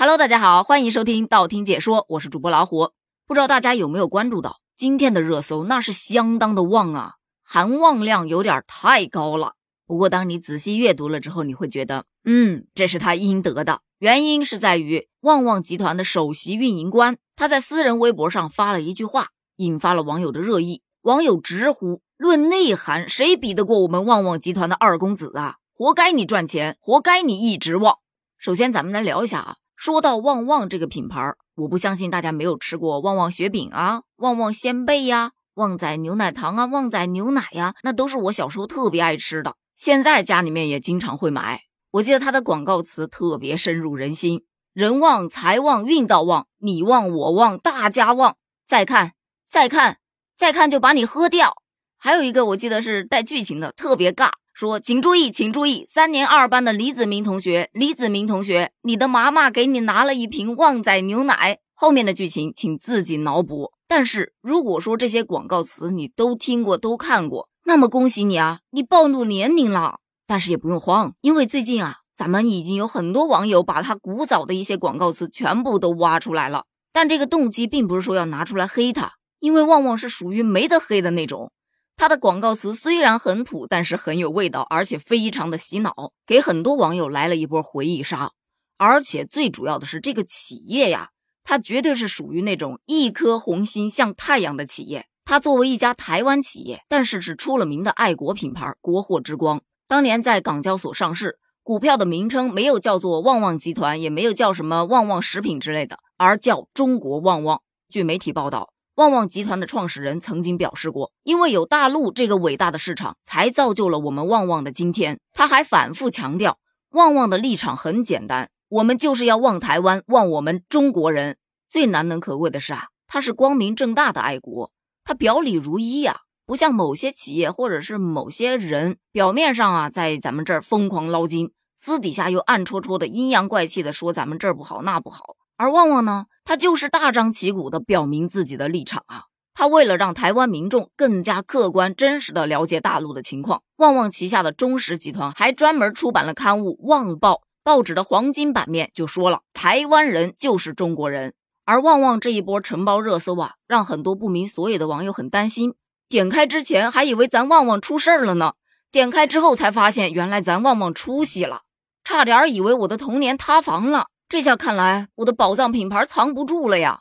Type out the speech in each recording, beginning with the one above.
Hello，大家好，欢迎收听道听解说，我是主播老虎。不知道大家有没有关注到今天的热搜，那是相当的旺啊，含旺量有点太高了。不过当你仔细阅读了之后，你会觉得，嗯，这是他应得的。原因是在于旺旺集团的首席运营官，他在私人微博上发了一句话，引发了网友的热议。网友直呼：论内涵，谁比得过我们旺旺集团的二公子啊？活该你赚钱，活该你一直旺。首先，咱们来聊一下啊。说到旺旺这个品牌，我不相信大家没有吃过旺旺雪饼啊、旺旺仙贝呀、旺仔牛奶糖啊、旺仔牛奶呀，那都是我小时候特别爱吃的，现在家里面也经常会买。我记得它的广告词特别深入人心：人旺财旺运道旺，你旺我旺大家旺。再看，再看，再看就把你喝掉。还有一个我记得是带剧情的，特别尬。说，请注意，请注意，三年二班的李子明同学，李子明同学，你的妈妈给你拿了一瓶旺仔牛奶。后面的剧情请自己脑补。但是如果说这些广告词你都听过、都看过，那么恭喜你啊，你暴露年龄了。但是也不用慌，因为最近啊，咱们已经有很多网友把他古早的一些广告词全部都挖出来了。但这个动机并不是说要拿出来黑他，因为旺旺是属于没得黑的那种。他的广告词虽然很土，但是很有味道，而且非常的洗脑，给很多网友来了一波回忆杀。而且最主要的是，这个企业呀，它绝对是属于那种一颗红心向太阳的企业。它作为一家台湾企业，但是是出了名的爱国品牌，国货之光。当年在港交所上市，股票的名称没有叫做旺旺集团，也没有叫什么旺旺食品之类的，而叫中国旺旺。据媒体报道。旺旺集团的创始人曾经表示过，因为有大陆这个伟大的市场，才造就了我们旺旺的今天。他还反复强调，旺旺的立场很简单，我们就是要旺台湾，旺我们中国人。最难能可贵的是啊，他是光明正大的爱国，他表里如一呀，不像某些企业或者是某些人，表面上啊在咱们这儿疯狂捞金，私底下又暗戳戳的阴阳怪气的说咱们这儿不好那不好。而旺旺呢，他就是大张旗鼓的表明自己的立场啊！他为了让台湾民众更加客观真实的了解大陆的情况，旺旺旗下的中石集团还专门出版了刊物《旺报》，报纸的黄金版面就说了：“台湾人就是中国人。”而旺旺这一波承包热搜啊，让很多不明所以的网友很担心。点开之前还以为咱旺旺出事儿了呢，点开之后才发现原来咱旺旺出息了，差点以为我的童年塌房了。这下看来，我的宝藏品牌藏不住了呀！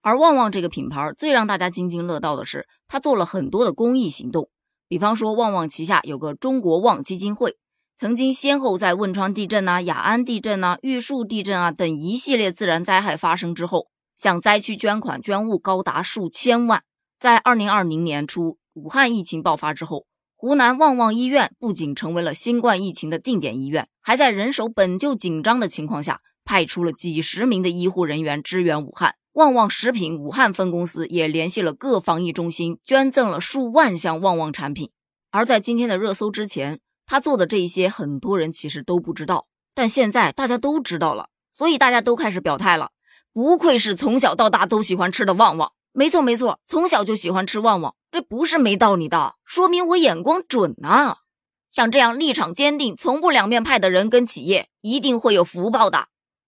而旺旺这个品牌最让大家津津乐道的是，他做了很多的公益行动。比方说，旺旺旗下有个中国旺基金会，曾经先后在汶川地震啊、雅安地震啊、玉树地震啊等一系列自然灾害发生之后，向灾区捐款捐物高达数千万。在二零二零年初，武汉疫情爆发之后。湖南旺旺医院不仅成为了新冠疫情的定点医院，还在人手本就紧张的情况下，派出了几十名的医护人员支援武汉。旺旺食品武汉分公司也联系了各防疫中心，捐赠了数万箱旺旺产品。而在今天的热搜之前，他做的这一些，很多人其实都不知道，但现在大家都知道了，所以大家都开始表态了。不愧是从小到大都喜欢吃的旺旺。没错没错，从小就喜欢吃旺旺，这不是没道理的，说明我眼光准呐。像这样立场坚定、从不两面派的人跟企业，一定会有福报的。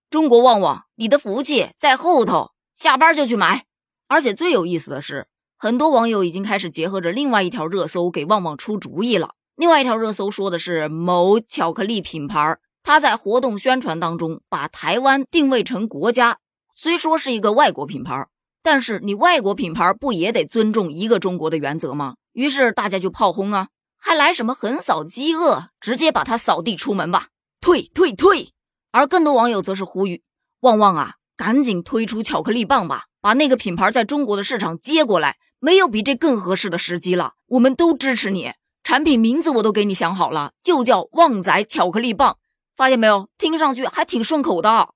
中国旺旺，你的福气在后头，下班就去买。而且最有意思的是，很多网友已经开始结合着另外一条热搜给旺旺出主意了。另外一条热搜说的是某巧克力品牌，他在活动宣传当中把台湾定位成国家，虽说是一个外国品牌。但是你外国品牌不也得尊重一个中国的原则吗？于是大家就炮轰啊，还来什么横扫饥饿，直接把他扫地出门吧，退退退！而更多网友则是呼吁旺旺啊，赶紧推出巧克力棒吧，把那个品牌在中国的市场接过来，没有比这更合适的时机了。我们都支持你，产品名字我都给你想好了，就叫旺仔巧克力棒，发现没有？听上去还挺顺口的。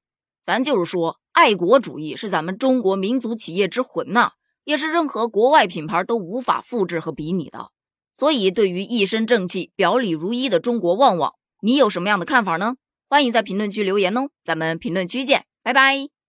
咱就是说。爱国主义是咱们中国民族企业之魂呐，也是任何国外品牌都无法复制和比拟的。所以，对于一身正气、表里如一的中国旺旺，你有什么样的看法呢？欢迎在评论区留言哦，咱们评论区见，拜拜。